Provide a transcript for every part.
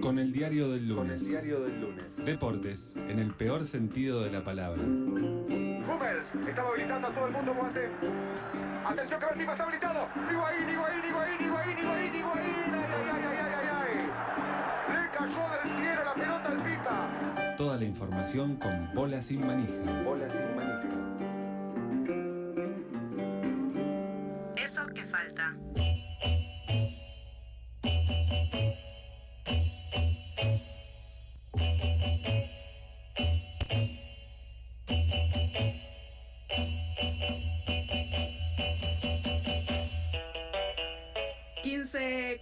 Con el diario del Con el lunes. diario del lunes. Deportes, en el peor sentido de la palabra. Hummels estaba habilitando a todo el mundo Boateng. Atención que Benzema está habilitado. Higuaín, Higuaín, Higuaín, Higuaín, Higuaín, Higuaín. Ay, ay, ay, ay, ay, ay, ay. Le cayó del cielo la pelota al Pipa. Toda la información con bola sin manija. Bola sin manija.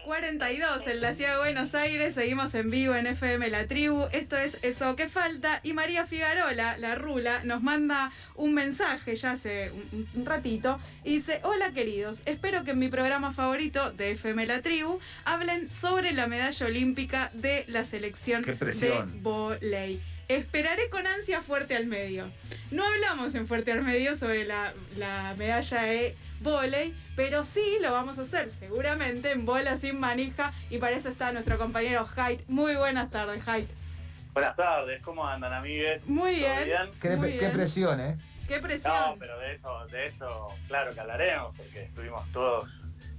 ...15.42 en la ciudad de Buenos Aires... ...seguimos en vivo en FM La Tribu... ...esto es Eso que falta... ...y María Figarola, la rula... ...nos manda un mensaje ya hace un, un ratito... ...y dice... ...hola queridos... ...espero que en mi programa favorito de FM La Tribu... ...hablen sobre la medalla olímpica... ...de la selección de volei... Esperaré con ansia Fuerte al Medio. No hablamos en Fuerte al Medio sobre la, la medalla de volei, pero sí lo vamos a hacer seguramente en bola sin manija y para eso está nuestro compañero Haidt. Muy buenas tardes, Haidt. Buenas tardes, ¿cómo andan amigues? Muy ¿Todo bien. Qué, Muy qué bien. presión, ¿eh? Qué presión. No, pero de eso, de eso, claro que hablaremos, porque estuvimos todos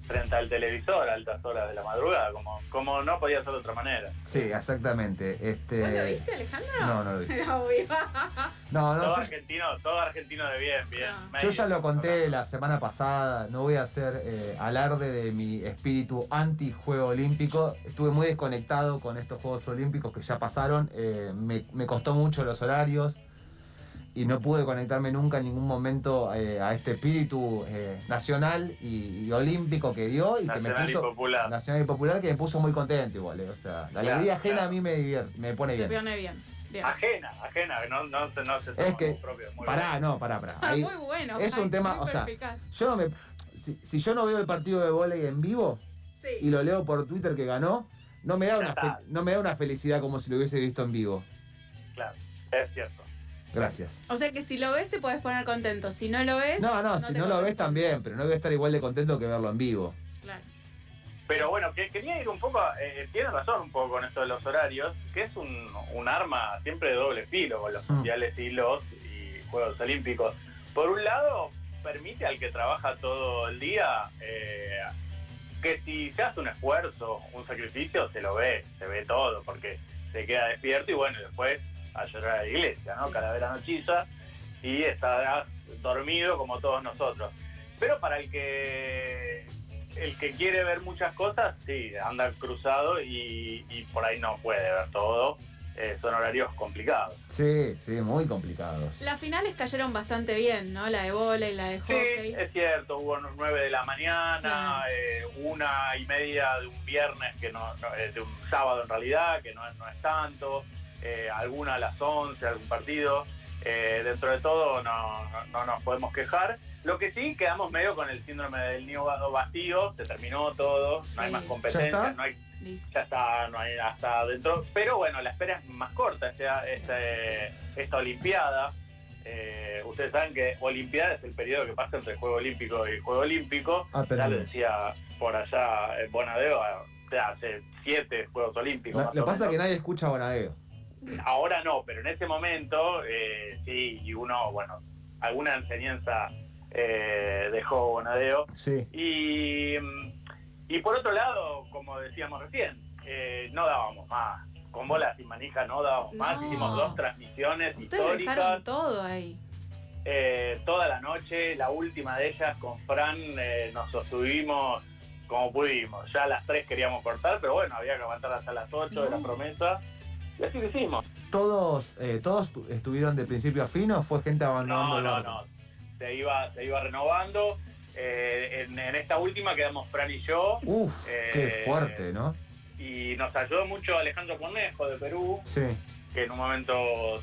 frente al televisor a altas horas de la madrugada, como, como no podía ser de otra manera. Sí, exactamente. Este... ¿Vos lo viste, Alejandro? No, no lo vi. Era obvio. No, no, todo yo, argentino, todo argentino de bien, bien. No. medio, yo ya lo conté la semana pasada. No voy a hacer eh, alarde de mi espíritu anti-juego olímpico. Estuve muy desconectado con estos Juegos Olímpicos que ya pasaron. Eh, me, me costó mucho los horarios. Y no pude conectarme nunca en ningún momento eh, a este espíritu eh, nacional y, y olímpico que dio y que me Nacional y puso popular. nacional y popular que me puso muy contento igual. eh. O sea, la Claro, alegría ajena claro. a mí me divierte, me pone Te bien. pone bien. bien. Ajena, ajena, no, no, se- no se toma Es que, como propio. muy pará, bien. no, pará, pará. Ah, Ahí- muy bueno. es un tema, o sea, yo no me. Si, si yo no veo el partido de volei en vivo Sí. y lo leo por Twitter que ganó, no me da Ya una, está. fe- no me da una felicidad como si lo hubiese visto en vivo. Claro, es cierto. Gracias. O sea que si lo ves te puedes poner contento. Si no lo ves. No, no, si no lo ves también, pero no voy a estar igual de contento que verlo en vivo. Claro. Pero bueno, que quería ir un poco, eh, tiene razón un poco con esto de los horarios, que es un, un arma siempre de doble filo con los Mm. mundiales y los y Juegos Olímpicos. Por un lado, permite al que trabaja todo el día eh, que si se hace un esfuerzo, un sacrificio, se lo ve, se ve todo, porque se queda despierto y bueno, después a llorar a la iglesia, ¿no? Sí. Calavera nochiza y estará dormido como todos nosotros. Pero para el que el que quiere ver muchas cosas, sí, anda cruzado y, y por ahí no puede ver todo. Eh, son horarios complicados. Sí, sí, muy complicados. Las finales cayeron bastante bien, ¿no? La de bola y la de Sí, hockey. es cierto, hubo nueve de la mañana, eh, una y media de un viernes, que no, no, eh, de un sábado en realidad, que no es tanto, eh, alguna a las 11, algún partido. Eh, dentro de todo no, no- no nos podemos quejar. Lo que sí, quedamos medio con el síndrome del nido va- vacío, se terminó todo, Sí. no hay más ¿Ya está? competencia, no hay ya está, no hay hasta dentro. Pero bueno, la espera es más corta esta, Sí. este- esta Olimpiada. Eh, ustedes saben que Olimpiada es el periodo que pasa entre Juego Olímpico y Juego Olímpico. Ah, ya lo decía por allá eh, Bonadeo, hace siete Juegos Olímpicos. Lo que pasa es que nadie escucha a Bonadeo. Ahora no, pero en ese momento eh, sí, y uno, bueno, alguna enseñanza eh, dejó Bonadeo. Sí. Y, mm, y por otro lado, como decíamos recién, eh, no dábamos más. Con bolas sin manija no dábamos más. No. Hicimos dos transmisiones Ustedes históricas dejaron todo ahí. eh, toda la noche. La última de ellas con Fran eh, nos sostuvimos como pudimos. Ya a las 3 queríamos cortar, pero bueno, había que aguantar hasta las 8 de la No. promesa. Y así lo hicimos. ¿Todos, eh, ¿Todos tu- estuvieron de principio a fin o fue gente abandonando No, no, no. Se iba, se iba renovando. Eh, en, en esta última quedamos Fran y yo. Uf, Eh, qué fuerte, ¿no? Y nos ayudó mucho Alejandro Cornejo de Perú, Sí. que en un momento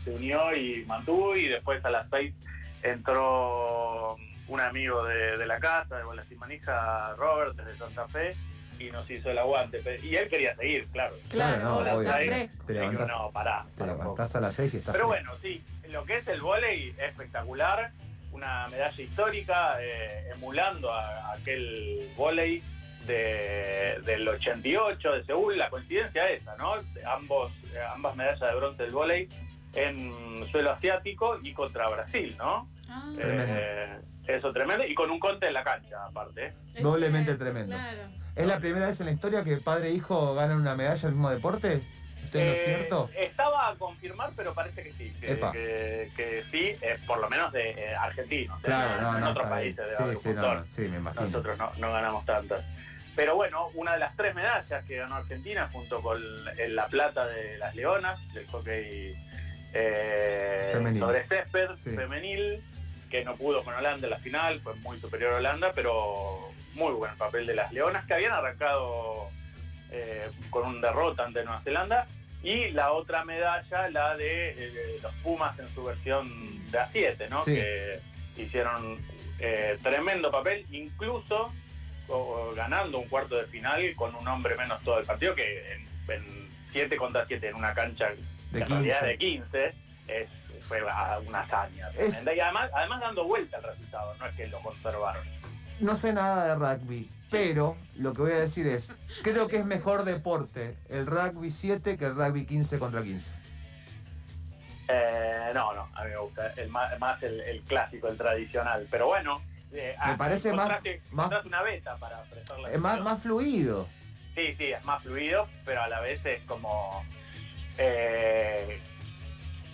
se unió y mantuvo. Y después a las 6 entró un amigo de, de la casa, de Bolas y Manija, Robert, desde Santa Fe. Y nos hizo el aguante. Y él quería seguir, claro. Claro, no, obvio, obvio. Te levantás, no, pará. te levantás a las 6 y estás Pero bueno, sí, lo que es el es espectacular, una medalla histórica, eh, emulando a, a aquel vóley de- del 88 de Seúl, la coincidencia esa, ¿no? Ambos, eh, ambas medallas de bronce del vóley en suelo asiático y contra Brasil, ¿no? Ah. Eh, eso tremendo, y con un conte en la cancha, aparte. es doblemente cierto, tremendo. Claro. ¿Es la primera vez en la historia que padre e hijo ganan una medalla en el mismo deporte? ¿Usted no es Eh, cierto? Estaba a confirmar, pero parece que sí, que, Epa. que- que sí, eh, por lo menos de eh, argentinos. Claro, no, en no. otros países haber Sí, sí, no, montón. no, sí, me imagino. Nosotros no, no ganamos tantas. Pero bueno, una de las tres medallas que ganó Argentina junto con el- la plata de las Leonas, del hockey eh, Femenil. sobre césped Sí. femenil, que no pudo con Holanda en la final, fue muy superior a Holanda, pero muy buen papel de las Leonas, que habían arrancado eh, con un derrota ante Nueva Zelanda. Y la otra medalla, la de eh, los Pumas en su versión de A7, ¿no? Sí. Que hicieron eh, tremendo papel, incluso o- ganando un cuarto de final con un hombre menos todo el partido, que en 7 contra 7 en una cancha De en realidad 15. de 15 es, fue una hazaña. Es-. Y además, además dando vuelta el resultado, no es que lo conservaron. No sé nada de rugby, pero lo que voy a decir es, creo que es mejor deporte el rugby 7 que el rugby 15 contra 15. Eh, no, no, a mí me gusta el más, el, el clásico, el tradicional. Pero bueno, eh, Me ah, parece más- más- una beta para la Es más, más fluido. Sí, sí, es más fluido, pero a la vez es como. eh,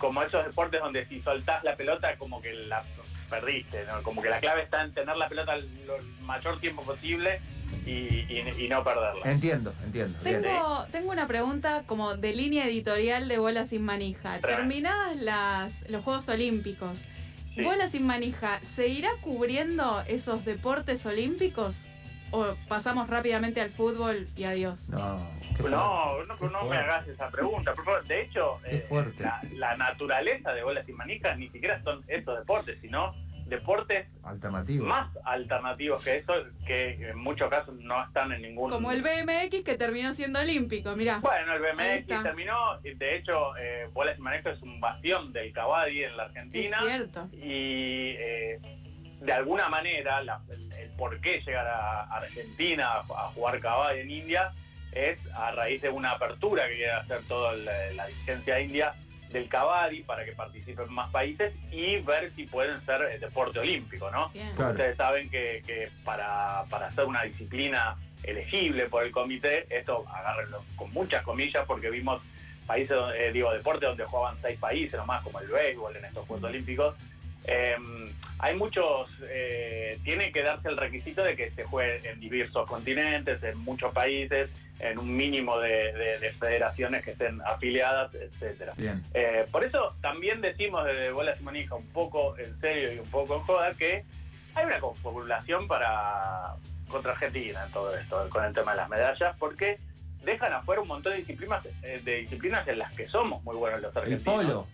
como esos deportes donde si soltás la pelota, como que la perdiste, ¿no? Como que la clave está en tener la pelota lo mayor tiempo posible y, y- y no perderla. Entiendo, entiendo. Tengo, tengo una pregunta como de línea editorial de Bola sin manija. Tremendo. Terminadas las, los Juegos Olímpicos, Sí. Bola sin manija, ¿se irá cubriendo esos deportes olímpicos? ¿O pasamos rápidamente al fútbol y adiós? No, qué No, no, qué no me hagas esa pregunta, por favor. De hecho, eh, fuerte. la, la naturaleza de bolas y manijas ni siquiera son estos deportes, sino deportes Alternativo. más alternativos que eso, que en muchos casos no están en ningún... Como el BMX que terminó siendo olímpico, mirá. Bueno, el BMX terminó, de hecho, eh, bolas y manijas es un bastión del Kabaddi en la es Argentina. cierto. y eh, de alguna manera la- el, el por qué llegar a Argentina a, a jugar caballo en India es a raíz de una apertura que quiere hacer toda la, la dirigencia india del Kabaddi para que participen más países y ver si pueden ser eh, deporte olímpico, ¿no? Claro. Ustedes saben que, que para, para ser una disciplina elegible por el comité, esto agárrenlo con muchas comillas porque vimos países, donde- eh, digo, deportes donde jugaban seis países nomás, como el béisbol en estos Juegos Olímpicos. Eh, hay muchos, eh, tiene que darse el requisito de que se juegue en diversos continentes, en muchos países, en un mínimo de, de- de federaciones que estén afiliadas, etcétera. Eh, por eso también decimos desde Bolas y Manija un poco en serio y un poco en joda que hay una confabulación para contra Argentina en todo esto, con el tema de las medallas, porque dejan afuera un montón de disciplinas, eh, de disciplinas en las que somos muy buenos los El argentinos. polo.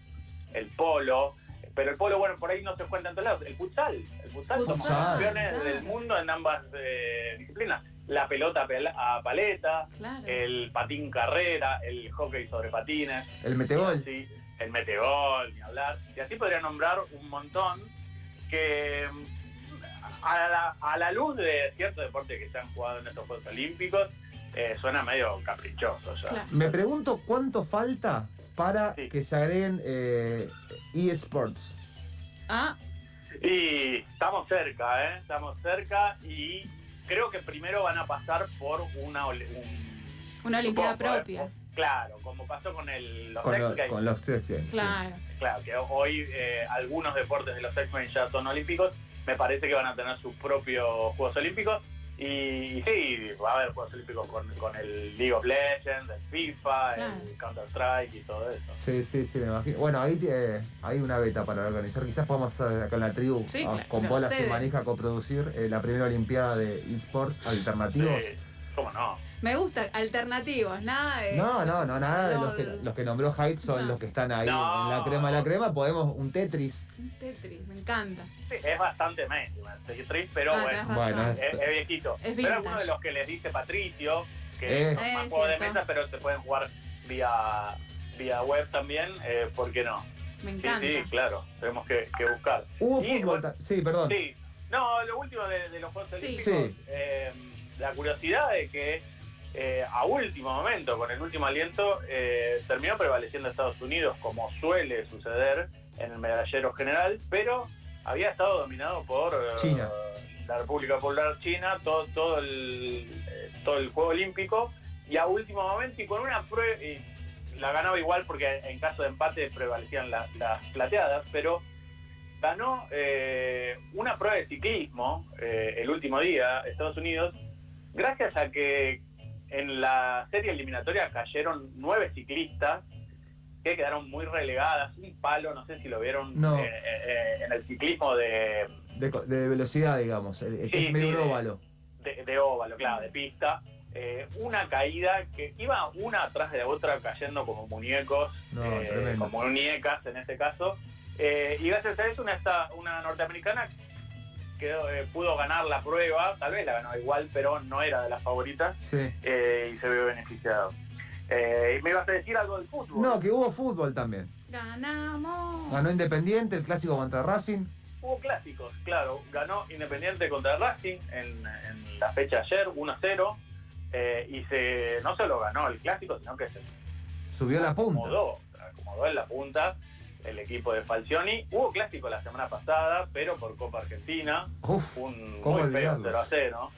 El polo. Pero el polo, bueno, por ahí no se cuenta en todos lados. El futsal. El futsal, somos Futsal, campeones claro. del mundo en ambas eh, disciplinas. La pelota a paleta, Claro. el patín carrera, el hockey sobre patines. El metegol. Sí, el metegol, ni hablar. Y así podría nombrar un montón que mm, a la, a la luz de ciertos deportes que se han jugado en estos Juegos Olímpicos, eh, suena medio caprichoso ya. Claro. Me pregunto cuánto falta para Sí. que se agreguen eh, eSports. Ah, Y estamos cerca, ¿eh? Estamos cerca y creo que primero van a pasar por una... ole- un- una Olimpiada ¿eh? propia. Claro, como pasó con el, los Con, X lo- Games. con los X Games, sí. Claro. Claro, que hoy eh, algunos deportes de los X-Men ya son olímpicos. Me parece que van a tener sus propios Juegos Olímpicos. Y, y sí, va a haber Juegos Olímpicos con, con el League of Legends, el FIFA, Claro. el Counter-Strike y todo eso. Sí, sí, sí, me imagino. Bueno, ahí eh, hay una beta para organizar. Quizás podamos eh, acá en la tribu, Sí, ah, claro, con bolas y manija, coproducir eh, la primera Olimpiada de eSports alternativos. Sí, ¿Cómo no? Me gusta, alternativos, nada de. No, no, no, nada de los que, los que nombró Hyde son No. los que están ahí No. en la crema de la crema. Podemos un Tetris. Un Tetris, me encanta. Sí, es bastante mainstream el Tetris, pero Ah, bueno, razón. Bueno, es, es viejito. Es pero vintage. algunos de los que les dice Patricio, que Eh. son Eh, más es juegos de cierto. mesa, pero se pueden jugar vía, vía web también, eh, ¿por qué no? Me Sí, encanta. sí, claro, tenemos que, que buscar. Hubo Y, fútbol. bueno, ta- Sí, perdón. Sí, no, lo último de, de los Juegos Sí. Olímpicos, Sí. eh, la curiosidad de que eh, a último momento, con el último aliento, eh, terminó prevaleciendo Estados Unidos, como suele suceder en el medallero general, pero había estado dominado por eh, China. la República Popular China, todo, todo, el, eh, todo el Juego Olímpico, y a último momento, y con una prueba, la ganaba igual porque en caso de empate prevalecían la- las plateadas, pero ganó eh, una prueba de ciclismo eh, el último día, Estados Unidos, gracias a que en la serie eliminatoria cayeron nueve ciclistas que quedaron muy relegadas, un palo, no sé si lo vieron No. eh, eh, en el ciclismo de, De, velocidad, digamos. El, que es medio sí, de- óvalo. de, de óvalo, claro, de pista. eh, una caída que iba una atrás de otra cayendo como muñecos, No, como muñecas en este caso. Y gracias a eso una, esta- una norteamericana quedó, eh, pudo ganar la prueba, tal vez la ganó igual, pero no era de las favoritas Sí. eh, y se vio beneficiado. Eh, y me ibas a decir algo del fútbol. No, que hubo fútbol también. Ganamos. Ganó Independiente, el clásico contra Racing. Hubo clásicos, claro. Ganó Independiente contra Racing en, en la fecha ayer, 1-0. eh, y se no solo ganó el clásico, sino que se Subió la punta. acomodó, acomodó en la punta el equipo de Falcioni. Hubo clásico la semana pasada, pero por Copa Argentina, Uf, un ¿cómo muy feo olvidarlo? 0 a 0,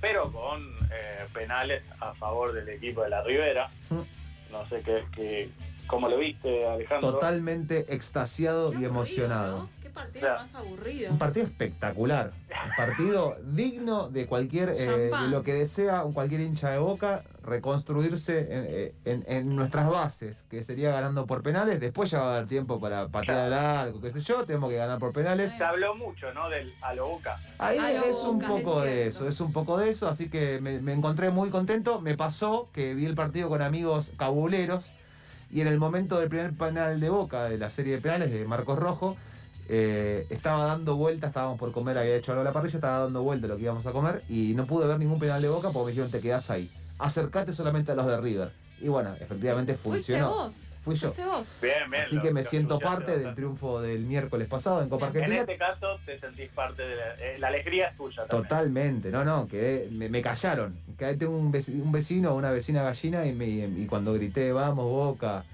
pero con eh, penales a favor del equipo de la Ribera. Mm. No sé qué, qué- cómo lo viste, Alejandro. totalmente extasiado Qué y emocionado. ¿no? Qué partido Claro. más aburrido. Un partido espectacular. Un partido digno de cualquier, eh, de lo que desea un cualquier hincha de boca, reconstruirse en, en- en nuestras bases, que sería ganando por penales. Después ya va a dar tiempo para patear al arco, qué sé yo, tenemos que ganar por penales. Se habló mucho, ¿no? Del a lo Boca. Ahí A lo es un poco es de eso, es un poco de eso, así que me, me encontré muy contento. Me pasó que vi el partido con amigos cabuleros y en el momento del primer penal de Boca, de la serie de penales de Marcos Rojo, eh, estaba dando vuelta, estábamos por comer, había hecho algo a la parrilla, estaba dando vuelta lo que íbamos a comer y no pude ver ningún penal de Boca porque me dijeron te quedás ahí. Acercate solamente a los de River. Y bueno, efectivamente Fuiste funcionó. vos. Fui yo. Fuiste vos. Bien, bien. Así lo- que me siento parte del triunfo del miércoles pasado en Copa En Argentina. este caso te sentís parte de la, eh, la alegría es tuya también. Totalmente, no, no, quedé, me, me callaron. Que tengo un vecino, un vecino, una vecina gallina y, me, y cuando grité, vamos Boca,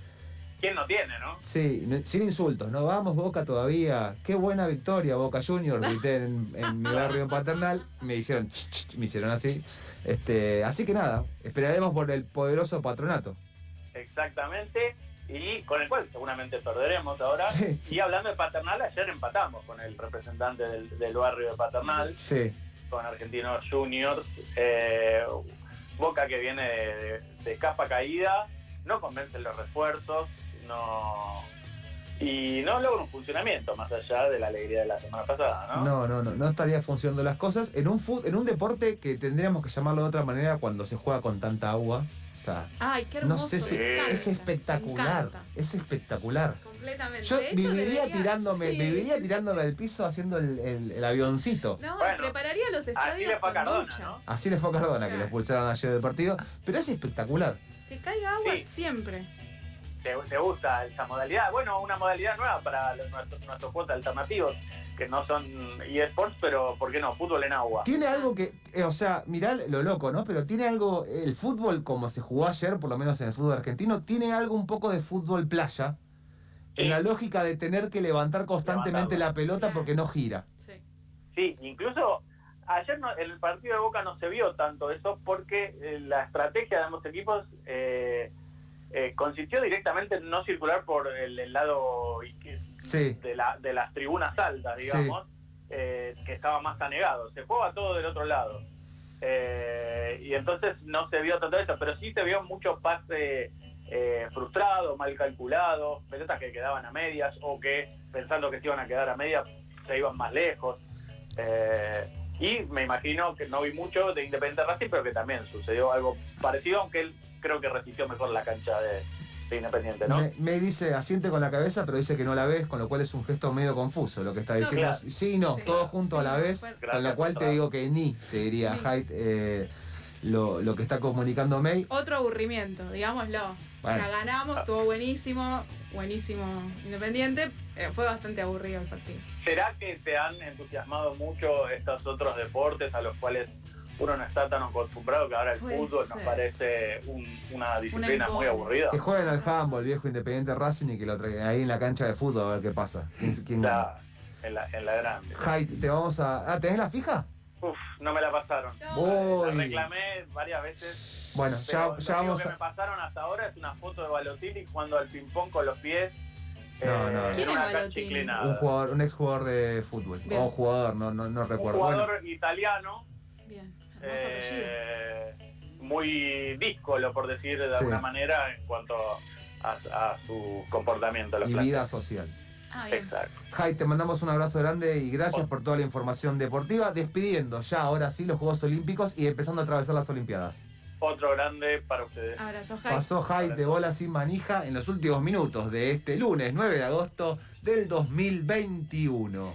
¿Quién no tiene, no? sí, sin insultos, no, vamos Boca todavía, qué buena victoria Boca Junior, en, en mi barrio en Paternal, me dijeron, me hicieron así. Este, así que nada, esperaremos por el poderoso patronato. Exactamente. Y con el cual seguramente perderemos ahora. Sí. Y hablando de Paternal, ayer empatamos con el representante del, del barrio de Paternal, Sí, con Argentinos Juniors. Eh, Boca que viene de, de- de capa caída, no convencen los refuerzos, no y no logra un funcionamiento más allá de la alegría de la semana pasada, ¿no? no, no, no, no estaría funcionando las cosas en un fut- en un deporte que tendríamos que llamarlo de otra manera cuando se juega con tanta agua. Ay, qué no hermoso. sé si me encanta, es espectacular, es espectacular. Completamente. Yo De hecho, viviría debería- tirándome, sí. viviría tirándome al piso haciendo el, el- el avioncito. No, Bueno, prepararía los así estadios le fue a con Cardona. Así le fue a Cardona, que Claro. lo expulsaron ayer del partido. Pero es espectacular. Que caiga agua Sí. siempre. ¿Te, te gusta esa modalidad? Bueno, una modalidad nueva para los- nuestros, nuestros juegos alternativos, que no son eSports, pero ¿por qué no? Fútbol en agua. Tiene algo que, eh, o sea, mirá lo loco, ¿no? Pero tiene algo, el fútbol como se jugó ayer, por lo menos en el fútbol argentino, tiene algo un poco de fútbol playa. En la lógica de tener que levantar constantemente la pelota porque no gira. Sí. Sí, incluso ayer no- el partido de Boca no se vio tanto eso porque eh, la estrategia de ambos equipos eh, eh, consistió directamente en no circular por el, el lado Sí. de, la, de las tribunas altas, digamos, eh, que estaba más anegado. Se juega todo del otro lado. Eh, y entonces no se vio tanto eso, pero sí se vio mucho pase eh, frustrado, mal calculado, pelotas que quedaban a medias o que pensando que se iban a quedar a medias se iban más lejos. Eh, y me imagino que no vi mucho de Independiente Racing, pero que también sucedió algo parecido, aunque él creo que resistió mejor la cancha de, de Independiente, ¿no? Me, me dice, asiente con la cabeza, pero dice que no la ves, con lo cual es un gesto medio confuso lo que está No, diciendo. claro. Sí y no, Sí. todo junto Sí, a la no, vez, con lo cual te digo que ni, te diría. Haidt, eh, lo, lo que está comunicando May. Otro aburrimiento, digámoslo. Bueno. O sea, ganamos, estuvo buenísimo, buenísimo Independiente, pero fue bastante aburrido el partido. ¿Será que te han entusiasmado mucho estos otros deportes a los cuales uno no está tan acostumbrado que ahora el Puede fútbol nos parece un- una disciplina muy incógnita. aburrida. Que jueguen al handball, viejo Independiente Racing, y que lo traigan ahí en la cancha de fútbol a ver qué pasa. ¿Quién? La- en, la, en la grande. Jai, te vamos a. Ah, ¿tenés la fija? Uf, no me la pasaron. Uy. La reclamé varias veces. Bueno, ya, lo ya vamos que me a. pasaron hasta ahora es una foto de Balotelli jugando al ping-pong con los pies. No, eh, no. ¿Quién es una. Un jugador, un ex jugador de fútbol. Bien. O jugador, no, no, no Un recuerdo. jugador Bueno, italiano Bien. Eh, muy díscolo, por decir de Sí. alguna manera, en cuanto a, a su comportamiento. los y vida social. Ah. Exacto. Jai, te mandamos un abrazo grande y gracias por toda la información deportiva. Despidiendo ya ahora sí los Juegos Olímpicos y empezando a atravesar las Olimpiadas. Otro grande para ustedes. Abrazo, Jai. Pasó Jai de bola sin manija en los últimos minutos de este lunes 9 de agosto del 2021.